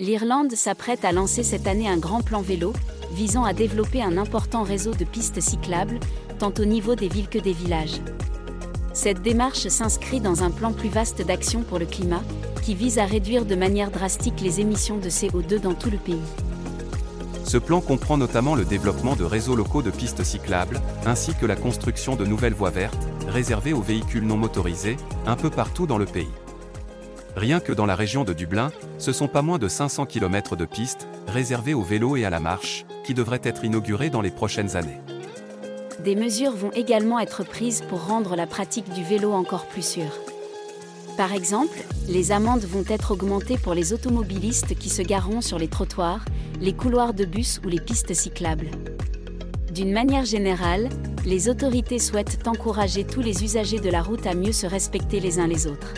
L'Irlande s'apprête à lancer cette année un grand plan vélo, visant à développer un important réseau de pistes cyclables, tant au niveau des villes que des villages. Cette démarche s'inscrit dans un plan plus vaste d'action pour le climat, qui vise à réduire de manière drastique les émissions de CO2 dans tout le pays. Ce plan comprend notamment le développement de réseaux locaux de pistes cyclables, ainsi que la construction de nouvelles voies vertes, réservées aux véhicules non motorisés, un peu partout dans le pays. Rien que dans la région de Dublin, ce sont pas moins de 500 km de pistes, réservées au vélo et à la marche, qui devraient être inaugurées dans les prochaines années. Des mesures vont également être prises pour rendre la pratique du vélo encore plus sûre. Par exemple, les amendes vont être augmentées pour les automobilistes qui se gareront sur les trottoirs, les couloirs de bus ou les pistes cyclables. D'une manière générale, les autorités souhaitent encourager tous les usagers de la route à mieux se respecter les uns les autres.